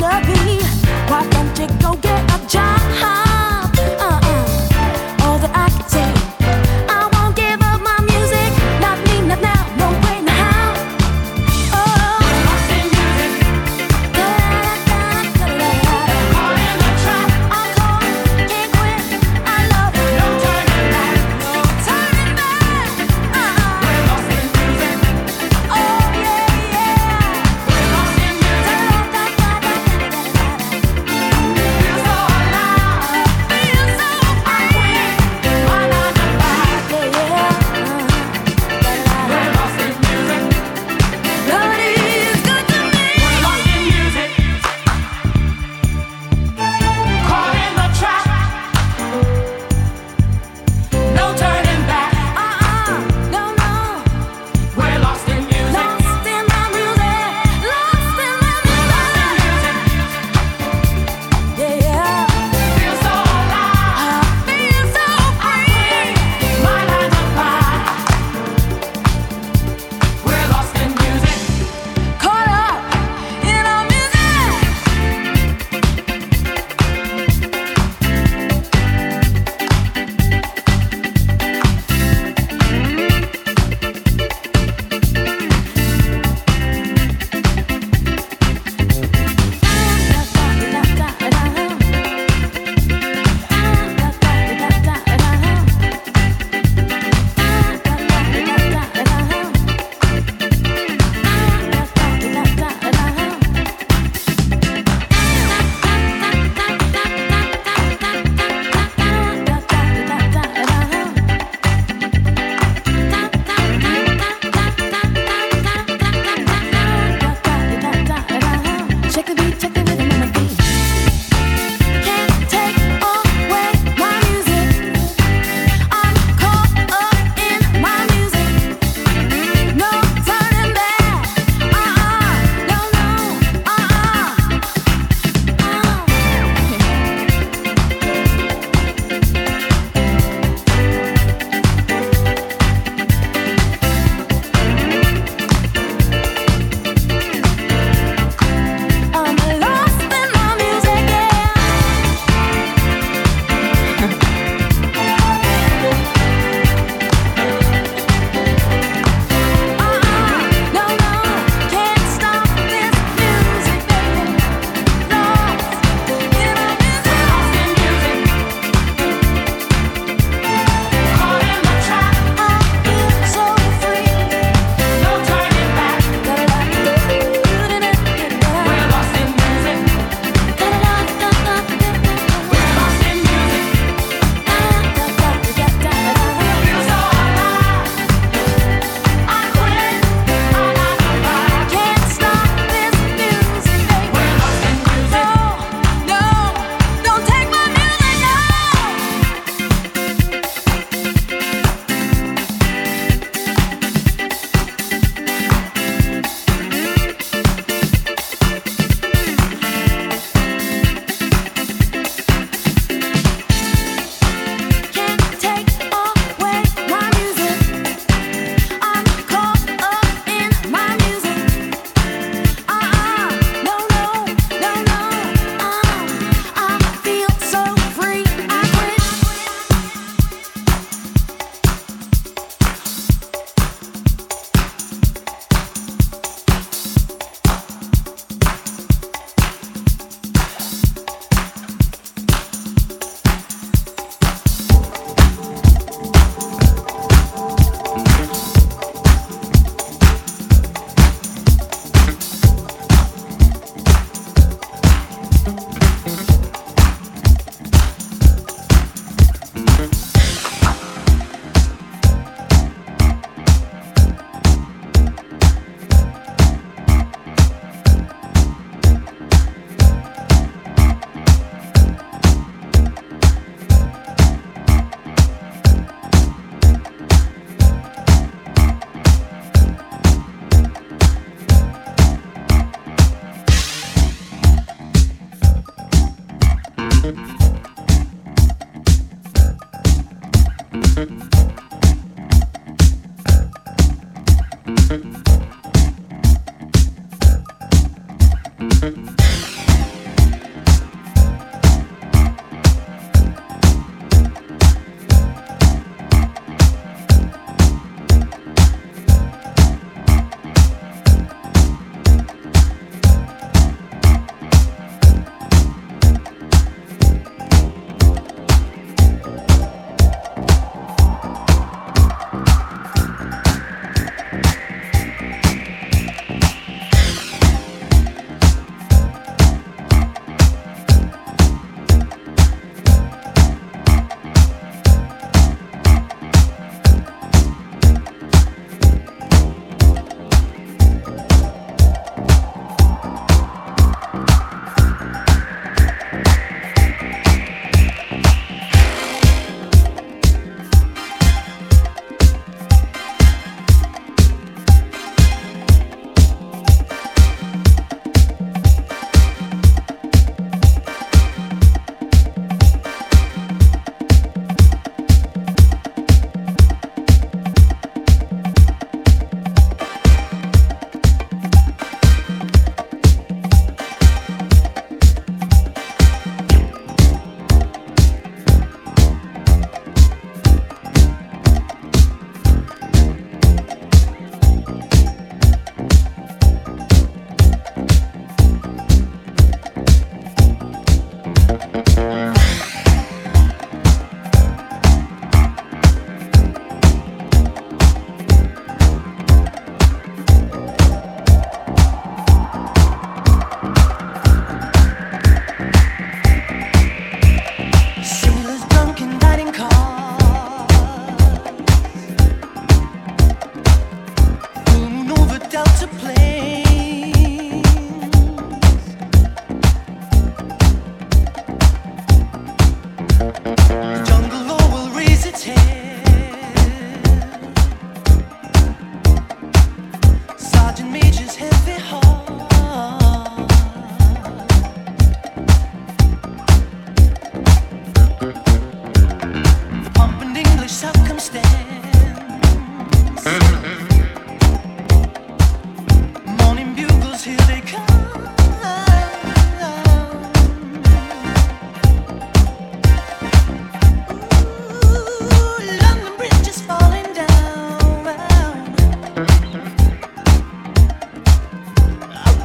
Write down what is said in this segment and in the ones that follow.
wanna be. Why don't you go get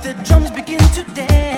the drums begin to dance.